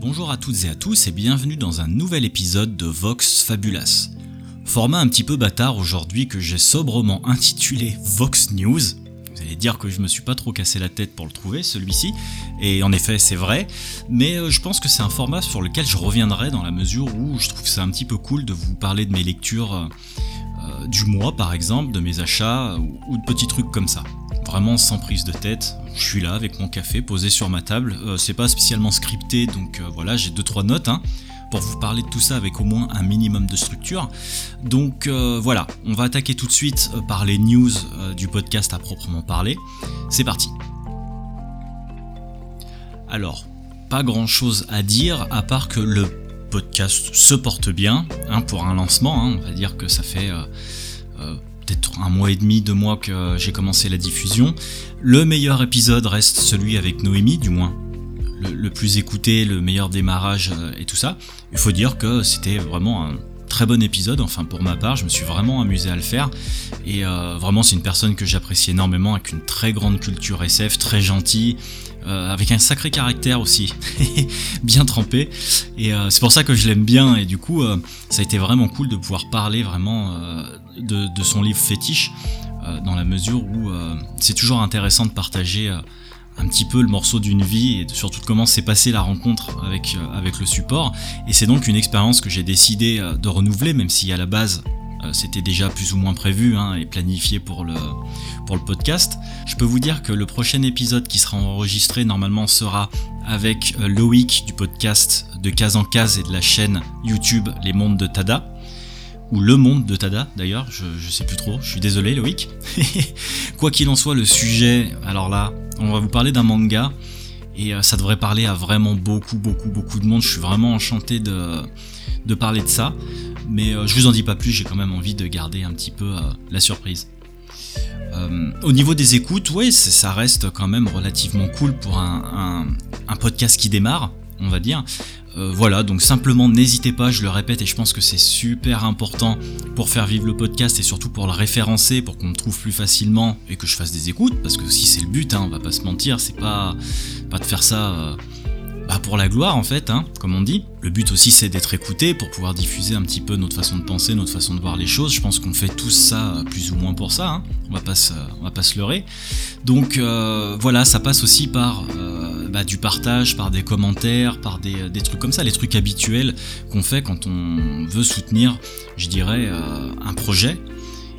Bonjour à toutes et à tous et bienvenue dans un nouvel épisode de Vox Fabulas. Format un petit peu bâtard aujourd'hui que j'ai sobrement intitulé Vox News. Vous allez dire que je me suis pas trop cassé la tête pour le trouver celui-ci, et en effet c'est vrai, mais euh, je pense que c'est un format sur lequel je reviendrai dans la mesure où je trouve ça un petit peu cool de vous parler de mes lectures euh, du mois par exemple, de mes achats ou de petits trucs comme ça vraiment sans prise de tête. Je suis là avec mon café posé sur ma table. Euh, c'est pas spécialement scripté, donc euh, voilà, j'ai deux trois notes hein, pour vous parler de tout ça avec au moins un minimum de structure. Donc euh, voilà, on va attaquer tout de suite par les news du podcast à proprement parler. C'est parti. Alors, pas grand chose à dire à part que le podcast se porte bien hein, pour un lancement. Hein. on va dire que ça fait un mois et demi, deux mois que j'ai commencé la diffusion. Le meilleur épisode reste celui avec Noémie, du moins le, plus écouté, le meilleur démarrage euh, et tout ça. Il faut dire que c'était vraiment un très bon épisode, enfin pour ma part, je me suis vraiment amusé à le faire. Et euh, vraiment, c'est une personne que j'apprécie énormément, avec une très grande culture SF, très gentille, euh, avec un sacré caractère aussi, bien trempé. Et c'est pour ça que je l'aime bien. Et du coup, ça a été vraiment cool de pouvoir parler vraiment de, son livre fétiche, euh, dans la mesure où euh, c'est toujours intéressant de partager euh, un petit peu le morceau d'une vie et surtout de comment s'est passée la rencontre avec, avec le support. Et c'est donc une expérience que j'ai décidé de renouveler, même si à la base c'était déjà plus ou moins prévu hein, et planifié pour le, pour le podcast. Je peux vous dire que le prochain épisode qui sera enregistré normalement sera avec Loïc du podcast de Case en Case et de la chaîne YouTube Les Mondes de Tada ou Le Monde de Tada d'ailleurs, je, sais plus trop, je suis désolé Loïc. Quoi qu'il en soit, le sujet, alors là, on va vous parler d'un manga, et euh, ça devrait parler à vraiment beaucoup, beaucoup, beaucoup de monde, je suis vraiment enchanté de, de parler de ça, mais euh, je vous en dis pas plus, j'ai quand même envie de garder un petit peu euh, la surprise. au niveau des écoutes, oui, ça reste quand même relativement cool pour un, un podcast qui démarre, on va dire. Euh, voilà, donc simplement n'hésitez pas, je le répète et je pense que c'est super important pour faire vivre le podcast et surtout pour le référencer, pour qu'on me trouve plus facilement et que je fasse des écoutes, parce que si c'est le but, hein, on va pas se mentir, c'est pas, pas de faire ça euh, bah, pour la gloire en fait, hein, comme on dit. Le but aussi c'est d'être écouté pour pouvoir diffuser un petit peu notre façon de penser, notre façon de voir les choses. Je pense qu'on fait tous ça euh, plus ou moins pour ça, hein. on, va pas se, on va pas se leurrer. Donc voilà, ça passe aussi par bah, du partage, par des commentaires, par des, trucs comme ça, les trucs habituels qu'on fait quand on veut soutenir, je dirais, euh, un projet.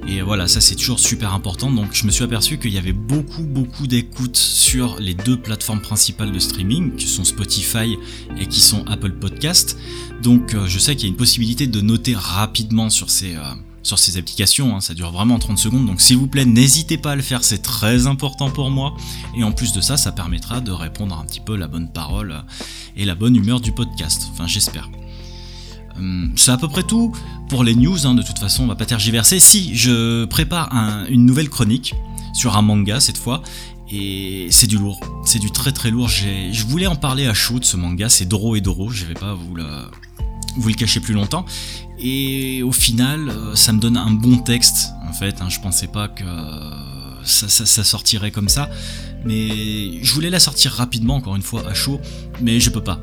Et voilà, ça c'est toujours super important. Donc je me suis aperçu qu'il y avait beaucoup beaucoup d'écoutes sur les deux plateformes principales de streaming, qui sont Spotify et qui sont Apple Podcast. Donc euh, je sais qu'il y a une possibilité de noter rapidement sur ces, euh, applications, hein. ça dure vraiment 30 secondes, donc s'il vous plaît n'hésitez pas à le faire, c'est très important pour moi, et en plus de ça, ça permettra de répondre un petit peu la bonne parole et la bonne humeur du podcast, enfin j'espère. Hum, c'est à peu près tout pour les news, hein. de toute façon on va pas tergiverser. Si, je prépare une nouvelle chronique sur un manga cette fois, et c'est du lourd, c'est du très très lourd. Je voulais en parler à chaud de ce manga, c'est Doro et Doro, je vais pas vous le, vous le cachez plus longtemps. Et au final, euh, ça me donne un bon texte, en fait. Hein. je pensais pas que ça, sortirait comme ça. Mais je voulais la sortir rapidement, encore une fois, à chaud. Mais je peux pas.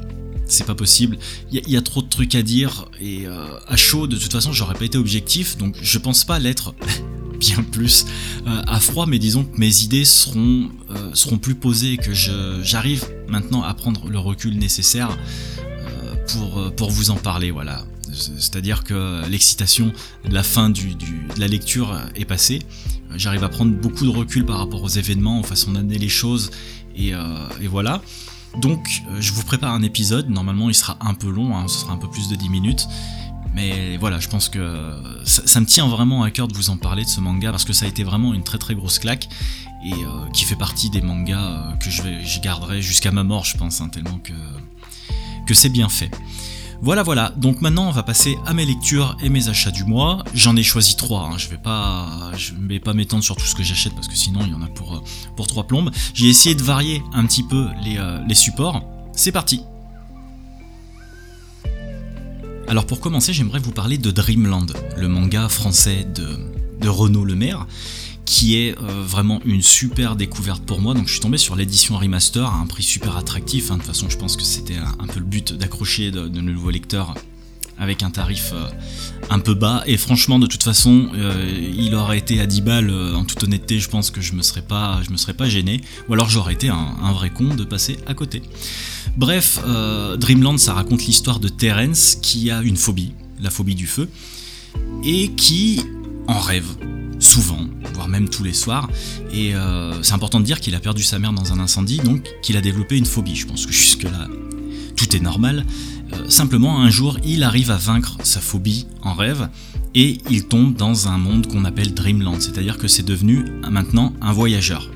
C'est pas possible. Il y, a trop de trucs à dire. Et euh, à chaud, de toute façon, j'aurais pas été objectif. Donc je pense pas l'être bien plus euh, à froid. Mais disons que mes idées seront, seront plus posées. Que j'arrive maintenant à prendre le recul nécessaire pour, pour vous en parler. Voilà. C'est-à-dire que l'excitation de la fin de la lecture est passée. J'arrive à prendre beaucoup de recul par rapport aux événements, aux façons d'amener les choses, et, euh, voilà. Donc, euh, je vous prépare un épisode. Normalement, il sera un peu long, hein, ce sera un peu plus de 10 minutes. Mais voilà, je pense que ça, me tient vraiment à cœur de vous en parler de ce manga parce que ça a été vraiment une très très grosse claque et euh, qui fait partie des mangas que je, garderai jusqu'à ma mort, je pense, hein, tellement que c'est bien fait. Voilà, voilà. Donc maintenant, on va passer à mes lectures et mes achats du mois. J'en ai choisi trois. Hein. Je vais pas, je vais pas m'étendre sur tout ce que j'achète parce que sinon il y en a pour euh, pour trois plombes. J'ai essayé de varier un petit peu les, euh, les supports. C'est parti. Alors pour commencer, j'aimerais vous parler de Dreamland, le manga français de, de Renaud Lemaire, qui est vraiment une super découverte pour moi. Donc je suis tombé sur l'édition remaster à un prix super attractif. Hein. De toute façon, je pense que c'était un, peu le but d'accrocher de, nouveaux lecteurs avec un tarif euh, un peu bas. Et franchement, de toute façon, euh, il aurait été à 10 balles, euh, en toute honnêteté, je pense que je me serais pas, je me serais pas gêné. Ou alors j'aurais été un, vrai con de passer à côté. Bref, Dreamland, ça raconte l'histoire de Terence qui a une phobie, la phobie du feu, et qui en rêve souvent, voire même tous les soirs. Et c'est important de dire qu'il a perdu sa mère dans un incendie, donc qu'il a développé une phobie. Je pense que jusque-là, tout est normal. Euh, simplement, un jour, il arrive à vaincre sa phobie en rêve et il tombe dans un monde qu'on appelle Dreamland, c'est-à-dire que c'est devenu maintenant un voyageur.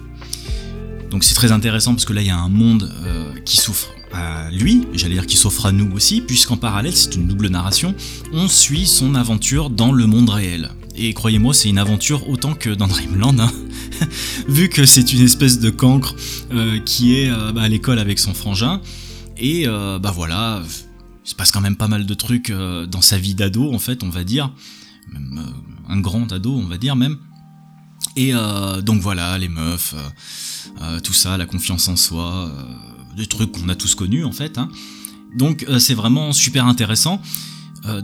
Donc c'est très intéressant parce que là, il y a un monde euh, qui souffre à lui, j'allais dire qui souffre à nous aussi, puisqu'en parallèle, c'est une double narration, on suit son aventure dans le monde réel. Et croyez-moi, c'est une aventure autant que dans Dreamland, hein. vu que c'est une espèce de cancre euh, qui est bah, à l'école avec son frangin. Et bah voilà, il se passe quand même pas mal de trucs euh, dans sa vie d'ado, en fait, on va dire. Euh, un grand ado, on va dire même. Et euh, donc voilà, les meufs, tout ça, la confiance en soi, des trucs qu'on a tous connus, en fait. Hein. Donc c'est vraiment super intéressant.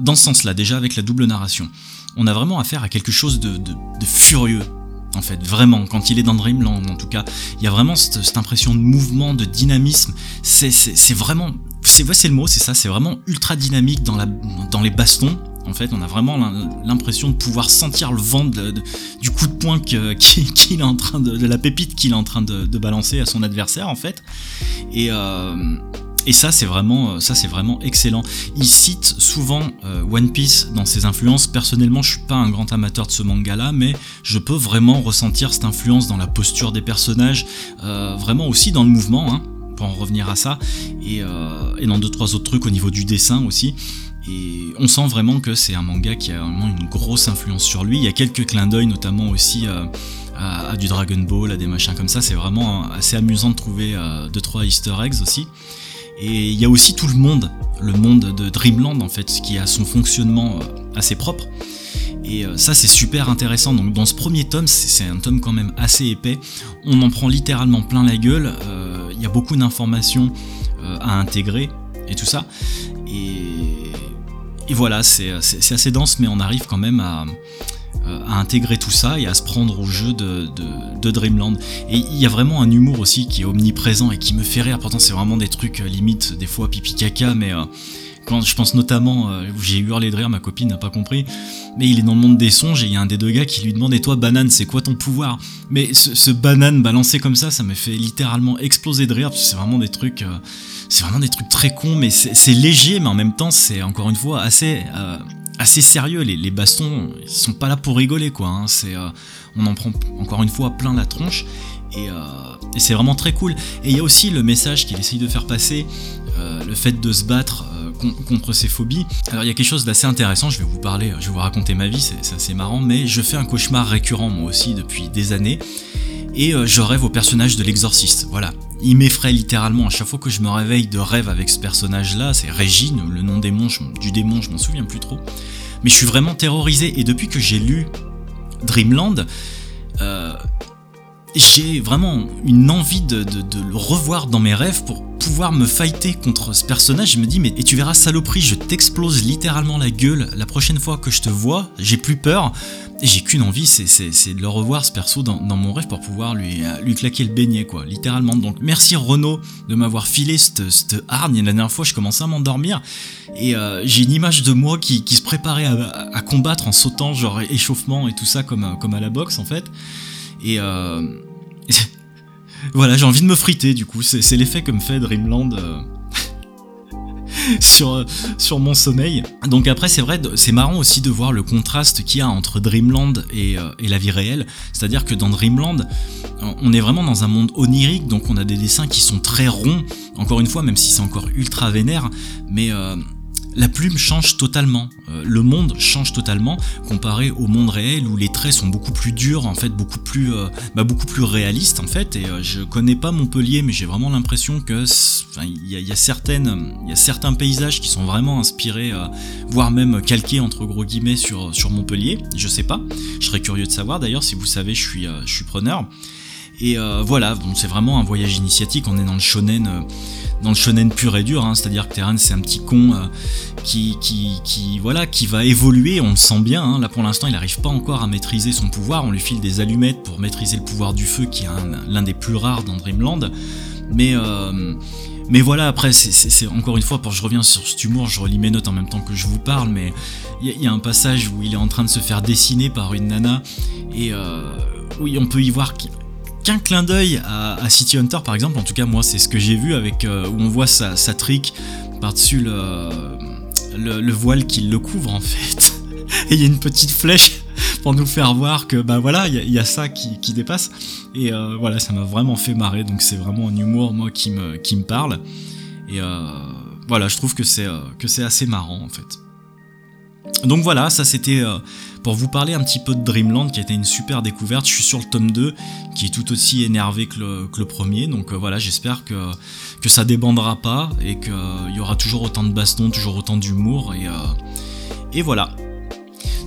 dans ce sens-là, déjà avec la double narration. On a vraiment affaire à quelque chose de, furieux, en fait, vraiment, quand il est dans Dreamland, en tout cas, il y a vraiment cette, impression de mouvement, de dynamisme, c'est vraiment c'est le mot, c'est ça, c'est vraiment ultra dynamique dans, les bastons. En fait, on a vraiment l'impression de pouvoir sentir le vent du coup de poing qu'il est en train de, de la pépite qu'il est en train de, balancer à son adversaire, en fait. Et, euh, et ça, c'est vraiment, ça, c'est vraiment excellent. Il cite souvent euh, One Piece dans ses influences. Personnellement, je suis pas un grand amateur de ce manga-là, mais je peux vraiment ressentir cette influence dans la posture des personnages, euh, vraiment aussi dans le mouvement. Hein pour en revenir à ça, et, euh, et dans deux trois autres trucs au niveau du dessin aussi. Et on sent vraiment que c'est un manga qui a vraiment une grosse influence sur lui. Il y a quelques clins d'œil, notamment aussi euh, à, du Dragon Ball, à des machins comme ça. C'est vraiment assez amusant de trouver euh, deux trois Easter eggs aussi. Et il y a aussi tout le monde, le monde de Dreamland en fait, qui a son fonctionnement assez propre. Et ça c'est super intéressant. Donc dans ce premier tome, c'est un tome quand même assez épais. On en prend littéralement plein la gueule il y a beaucoup d'informations euh, à intégrer et tout ça. Et, voilà, c'est assez dense, mais on arrive quand même à, euh, à intégrer tout ça et à se prendre au jeu de, de, Dreamland. Et il y a vraiment un humour aussi qui est omniprésent et qui me fait rire. Pourtant, c'est vraiment des trucs euh, limite des fois pipi caca, mais je pense notamment, euh, j'ai hurlé de rire, ma copine n'a pas compris, mais il est dans le monde des songes et il y a un des deux gars qui lui demande Et toi, banane, c'est quoi ton pouvoir? Mais ce, banane balancé comme ça, ça me fait littéralement exploser de rire, c'est vraiment des trucs. Euh, c'est vraiment des trucs très cons, mais c'est léger, mais en même temps, c'est encore une fois assez. Euh, assez sérieux, les, les, bastons, sont pas là pour rigoler quoi. Hein. C'est, on en prend encore une fois plein la tronche et, et c'est vraiment très cool. Et il y a aussi le message qu'il essaye de faire passer, le fait de se battre contre ces phobies. Alors il y a quelque chose d'assez intéressant, je vais vous parler, je vais vous raconter ma vie, c'est assez marrant, mais je fais un cauchemar récurrent moi aussi depuis des années, et euh, je rêve au personnage de l'exorciste, voilà. Il m'effraie littéralement à chaque fois que je me réveille de rêve avec ce personnage-là, c'est Régine, le nom du démon, je m'en souviens plus trop. Mais je suis vraiment terrorisé, et depuis que j'ai lu Dreamland, euh, j'ai vraiment une envie de, le revoir dans mes rêves pour pouvoir me fighter contre ce personnage. Je me dis, mais et tu verras, saloperie, je t'explose littéralement la gueule la prochaine fois que je te vois. J'ai plus peur. J'ai qu'une envie, c'est de le revoir ce perso dans, mon rêve pour pouvoir lui, euh, lui claquer le beignet, quoi, littéralement. Donc merci Renaud de m'avoir filé cette, cette hargne. La dernière fois, je commençais à m'endormir et euh, j'ai une image de moi qui, se préparait à, combattre en sautant, genre échauffement et tout ça, comme, comme à la boxe en fait. Et, euh, voilà, j'ai envie de me friter du coup. C'est l'effet que me fait Dreamland euh, sur, mon sommeil. Donc après, c'est vrai, c'est marrant aussi de voir le contraste qu'il y a entre Dreamland et, euh, et la vie réelle. C'est-à-dire que dans Dreamland, on est vraiment dans un monde onirique, donc on a des dessins qui sont très ronds. Encore une fois, même si c'est encore ultra vénère, mais la plume change totalement. Euh, le monde change totalement comparé au monde réel où les traits sont beaucoup plus durs, en fait, beaucoup plus, euh, bah, beaucoup plus réalistes en fait. Et euh, je connais pas Montpellier, mais j'ai vraiment l'impression que il y a, certaines, il y a certains paysages qui sont vraiment inspirés, voire même calqués entre gros guillemets sur sur Montpellier. Je sais pas. Je serais curieux de savoir. D'ailleurs, si vous savez, je suis, je suis preneur. Et voilà, c'est vraiment un voyage initiatique. On est dans le shonen dans le shonen pur et dur, hein, c'est-à-dire que Terran c'est un petit con euh, qui, voilà, qui va évoluer, on le sent bien, hein. là pour l'instant il n'arrive pas encore à maîtriser son pouvoir, on lui file des allumettes pour maîtriser le pouvoir du feu qui est l'un des plus rares dans Dreamland, mais... Euh, mais voilà, après, c'est encore une fois, pour je reviens sur cet humour, je relis mes notes en même temps que je vous parle, mais il y, a un passage où il est en train de se faire dessiner par une nana, et euh, oui, on peut y voir qu'un clin d'œil à, City Hunter par exemple, en tout cas moi c'est ce que j'ai vu avec euh, où on voit sa, trick par-dessus le, le, voile qui le couvre en fait. Et il y a une petite flèche pour nous faire voir que bah voilà, il y, a ça qui, dépasse. Et euh, voilà, ça m'a vraiment fait marrer, donc c'est vraiment un humour moi qui me, qui me parle. Et euh, voilà, je trouve que c'est assez marrant en fait. Donc voilà, ça c'était euh, pour vous parler un petit peu de Dreamland qui a été une super découverte. Je suis sur le tome 2 qui est tout aussi énervé que le, premier. Donc euh, voilà, j'espère que, que ça débandera pas et qu'il y aura toujours autant de bastons, toujours autant d'humour. Euh, et voilà.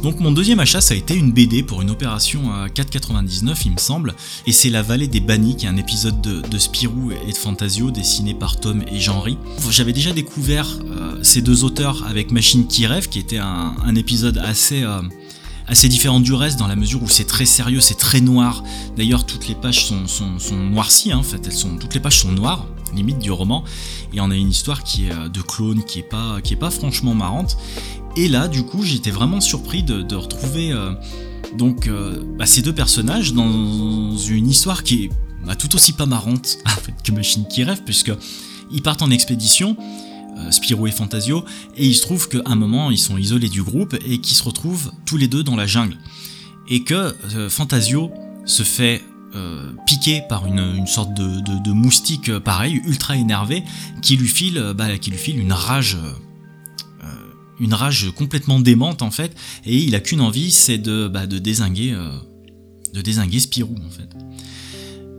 Donc mon deuxième achat ça a été une BD pour une opération à 4,99 il me semble, et c'est La Vallée des Bannis qui est un épisode de, Spirou et de Fantasio dessiné par Tom et Jean-Ry. J'avais déjà découvert euh, ces deux auteurs avec Machine qui rêve qui était un, épisode assez... Euh, assez différent du reste dans la mesure où c'est très sérieux, c'est très noir. D'ailleurs, toutes les pages sont, sont, noircies, hein, en fait, elles sont, toutes les pages sont noires, limite du roman. Et on a une histoire qui est euh, de clone, qui est pas, qui est pas franchement marrante. Et là, du coup, j'étais vraiment surpris de, retrouver euh, donc euh, bah, ces deux personnages dans une histoire qui est bah, tout aussi pas marrante que Machine qui rêve, puisque ils partent en expédition. Euh, Spirou et Fantasio, et il se trouve qu'à un moment ils sont isolés du groupe et qu'ils se retrouvent tous les deux dans la jungle. Et que Fantasio se fait piquer par une, sorte de, moustique pareil, ultra énervé, qui lui file, bah, qui lui file une rage une rage complètement démente en fait, et il a qu'une envie, c'est de, bah, de désinguer, euh, de désinguer Spirou en fait.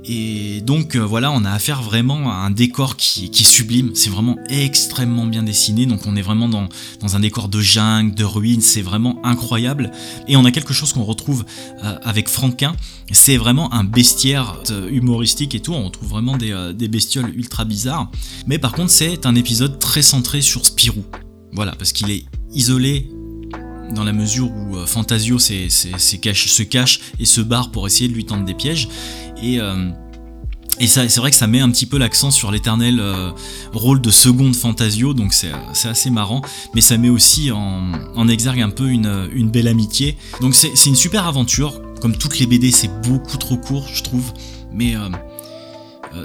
Et donc euh, voilà, on a affaire vraiment à un décor qui, est sublime, c'est vraiment extrêmement bien dessiné, donc on est vraiment dans, dans un décor de jungle, de ruines, c'est vraiment incroyable. Et on a quelque chose qu'on retrouve euh, avec Franquin, c'est vraiment un bestiaire humoristique et tout, on retrouve vraiment des, des bestioles ultra bizarres. Mais par contre c'est un épisode très centré sur Spirou. Voilà, parce qu'il est isolé dans la mesure où euh, Fantasio se cache et se barre pour essayer de lui tendre des pièges. Et, euh, c'est vrai que ça met un petit peu l'accent sur l'éternel euh, rôle de seconde Fantasio, donc c'est assez marrant, mais ça met aussi en, exergue un peu une, belle amitié. Donc c'est une super aventure, comme toutes les BD c'est beaucoup trop court je trouve, mais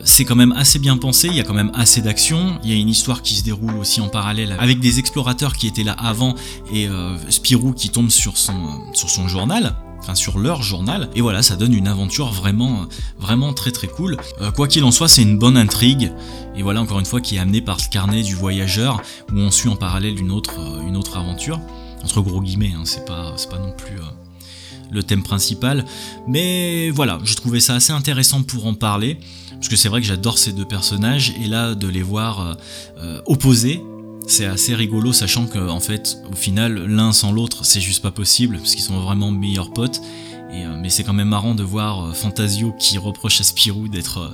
c'est quand même assez bien pensé, il y a quand même assez d'action, il y a une histoire qui se déroule aussi en parallèle avec des explorateurs qui étaient là avant et euh, Spirou qui tombe sur son, euh, sur son journal, enfin sur leur journal. Et voilà ça donne une aventure vraiment vraiment très très cool. Quoi qu'il en soit c'est une bonne intrigue. Et voilà encore une fois qui est amenée par ce carnet du voyageur où on suit en parallèle une autre une autre aventure. Entre gros guillemets hein, c'est pas pas non plus le thème principal. Mais voilà je trouvais ça assez intéressant pour en parler parce que c'est vrai que j'adore ces deux personnages, et là, de les voir euh, euh, opposés, c'est assez rigolo, sachant que en fait, au final, l'un sans l'autre, c'est juste pas possible, parce qu'ils sont vraiment meilleurs potes. Euh, mais c'est quand même marrant de voir Fantasio qui reproche à Spirou d'être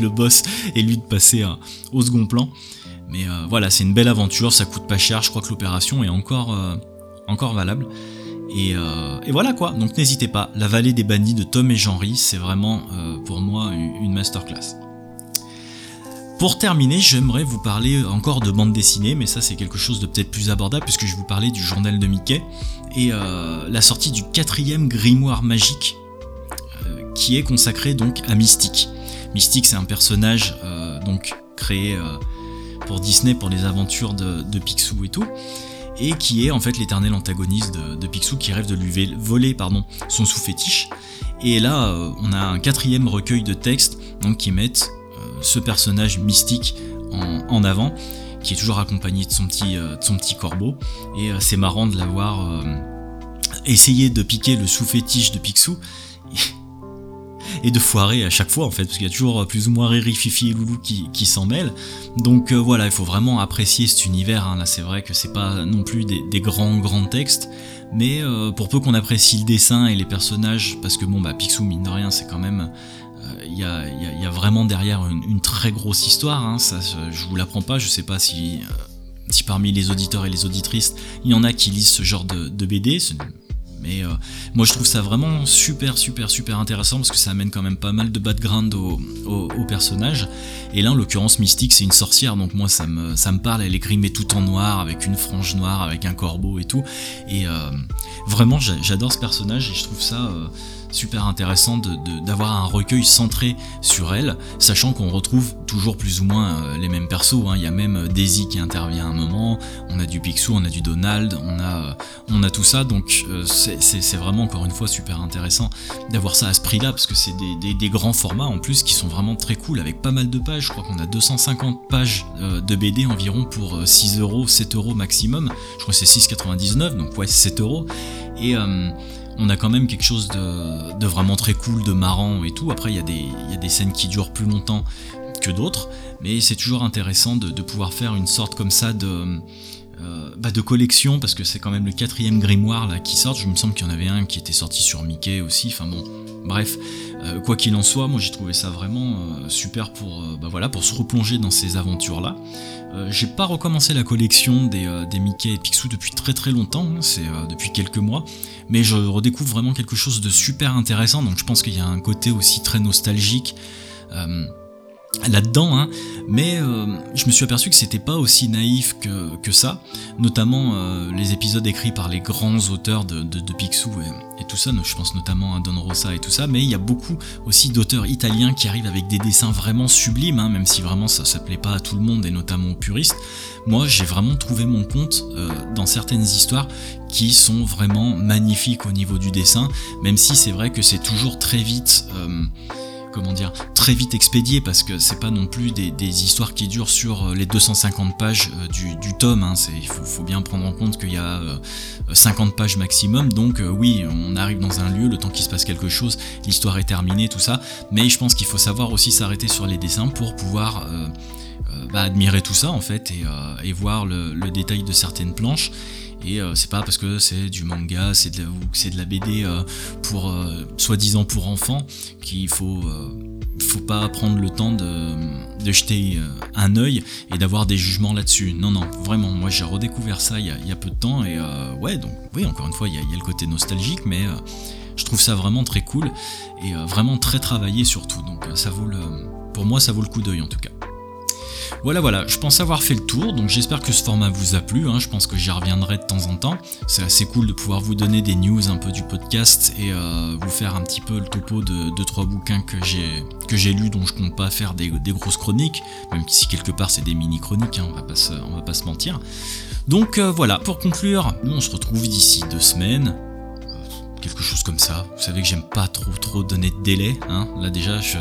le boss et lui de passer au second plan. Mais voilà, c'est une belle aventure, ça coûte pas cher, je crois que l'opération est encore, encore valable. Euh, et, voilà quoi, donc n'hésitez pas, La vallée des bannis de Tom et Jean-Ry, c'est vraiment euh, pour moi une masterclass. Pour terminer, j'aimerais vous parler encore de bande dessinée, mais ça c'est quelque chose de peut-être plus abordable puisque je vous parler du journal de Mickey et euh, la sortie du quatrième grimoire magique qui est consacré donc à Mystique. Mystique c'est un personnage donc créé pour Disney pour les aventures de, de Picsou et tout et qui est en fait l'éternel antagoniste de, Picsou qui rêve de lui voler son sous-fétiche. Et là, euh, on a un quatrième recueil de textes donc, qui mettent euh, ce personnage mystique en, avant, qui est toujours accompagné de son petit, de petit corbeau. Et c'est marrant de l'avoir essayé de piquer le sous-fétiche de Picsou et de foirer à chaque fois en fait, parce qu'il y a toujours plus ou moins Riri, Fifi et Loulou qui, s'en mêlent. Donc voilà, il faut vraiment apprécier cet univers. Hein. Là, c'est vrai que c'est pas non plus des, grands grands textes, mais pour peu qu'on apprécie le dessin et les personnages, parce que bon, bah Picsou mine de rien, c'est quand même il y, a, y, a, vraiment derrière une, très grosse histoire. Hein. Ça, je vous l'apprends pas. Je sais pas si, si parmi les auditeurs et les auditrices, il y en a qui lisent ce genre de BD. Mais euh, moi je trouve ça vraiment super super super intéressant parce que ça amène quand même pas mal de background au, personnage. Et là en l'occurrence Mystique c'est une sorcière donc moi ça me, ça me parle, elle est grimée tout en noir avec une frange noire, avec un corbeau et tout. Et euh, vraiment j'adore ce personnage et je trouve ça... Euh, super intéressant d'avoir un recueil centré sur elle, sachant qu'on retrouve toujours plus ou moins euh, les mêmes persos. Hein. Il y a même euh, Daisy qui intervient à un moment, on a du Picsou, on a du Donald, on a, euh, on a tout ça, donc c'est vraiment encore une fois super intéressant d'avoir ça à ce prix-là, parce que c'est des, grands formats en plus qui sont vraiment très cool, avec pas mal de pages, je crois qu'on a 250 pages de BD environ pour 6 euros, 7 euros maximum, je crois que c'est 6,99, donc ouais 7 euros, et on a quand même quelque chose de, vraiment très cool, de marrant et tout. Après, il y, a des, scènes qui durent plus longtemps que d'autres, mais c'est toujours intéressant de, pouvoir faire une sorte comme ça de, euh, bah de collection, parce que c'est quand même le quatrième grimoire là qui sort. Je me semble qu'il y en avait un qui était sorti sur Mickey aussi. Enfin bon, bref, euh, quoi qu'il en soit, moi j'ai trouvé ça vraiment euh, super pour, bah pour se replonger dans ces aventures là. j'ai pas recommencé la collection des, Mickey et Picsou depuis très très longtemps, hein, c'est depuis quelques mois, mais je redécouvre vraiment quelque chose de super intéressant, donc je pense qu'il y a un côté aussi très nostalgique là-dedans, hein. mais euh, je me suis aperçu que c'était pas aussi naïf que, ça, notamment euh, les épisodes écrits par les grands auteurs de, de, Picsou et, tout ça, je pense notamment à Don Rosa et tout ça, mais il y a beaucoup aussi d'auteurs italiens qui arrivent avec des dessins vraiment sublimes, hein, même si vraiment ça s'appelait pas à tout le monde et notamment aux puristes. Moi j'ai vraiment trouvé mon compte dans certaines histoires qui sont vraiment magnifiques au niveau du dessin, même si c'est vrai que c'est toujours très vite euh, comment dire, très vite expédié parce que c'est pas non plus des, histoires qui durent sur euh, les 250 pages euh, du, tome. Hein. il faut, bien prendre en compte qu'il y a 50 pages maximum. Donc oui, on arrive dans un lieu, le temps qu'il se passe quelque chose, l'histoire est terminée, tout ça. Mais je pense qu'il faut savoir aussi s'arrêter sur les dessins pour pouvoir bah, admirer tout ça en fait et, voir le, détail de certaines planches. Et euh, c'est pas parce que c'est du manga, c'est de la, ou que c'est de la BD euh, pour euh, soi-disant pour enfants qu'il faut faut pas prendre le temps de, jeter un œil et d'avoir des jugements là-dessus. Non, non, vraiment, moi j'ai redécouvert ça il y, a, peu de temps et ouais, donc oui, encore une fois, il y a, il y a le côté nostalgique, mais je trouve ça vraiment très cool et vraiment très travaillé surtout. Donc ça vaut le, pour moi, ça vaut le coup d'œil en tout cas. Voilà, voilà, je pense avoir fait le tour, donc j'espère que ce format vous a plu, hein. je pense que j'y reviendrai de temps en temps. C'est assez cool de pouvoir vous donner des news un peu du podcast et euh, vous faire un petit peu le topo de 2 trois bouquins que j'ai lus dont je compte pas faire des, grosses chroniques, même si quelque part c'est des mini-chroniques, hein, on, va va pas se mentir. Donc euh, voilà, pour conclure, on se retrouve d'ici deux semaines euh, quelque chose comme ça. Vous savez que j'aime pas trop trop donner de délai, hein. Là déjà, je,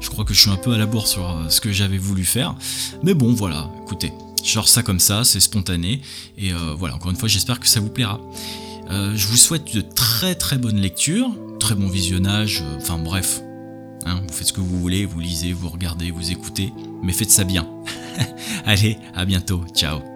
je crois que je suis un peu à la bourre sur euh, ce que j'avais voulu faire. Mais bon, voilà, écoutez, sors ça comme ça, c'est spontané. Et euh, voilà, encore une fois, j'espère que ça vous plaira. Euh, je vous souhaite de très très bonnes lectures, très bon visionnage, enfin bref. Hein, vous faites ce que vous voulez, vous lisez, vous regardez, vous écoutez, mais faites ça bien. Allez, à bientôt, ciao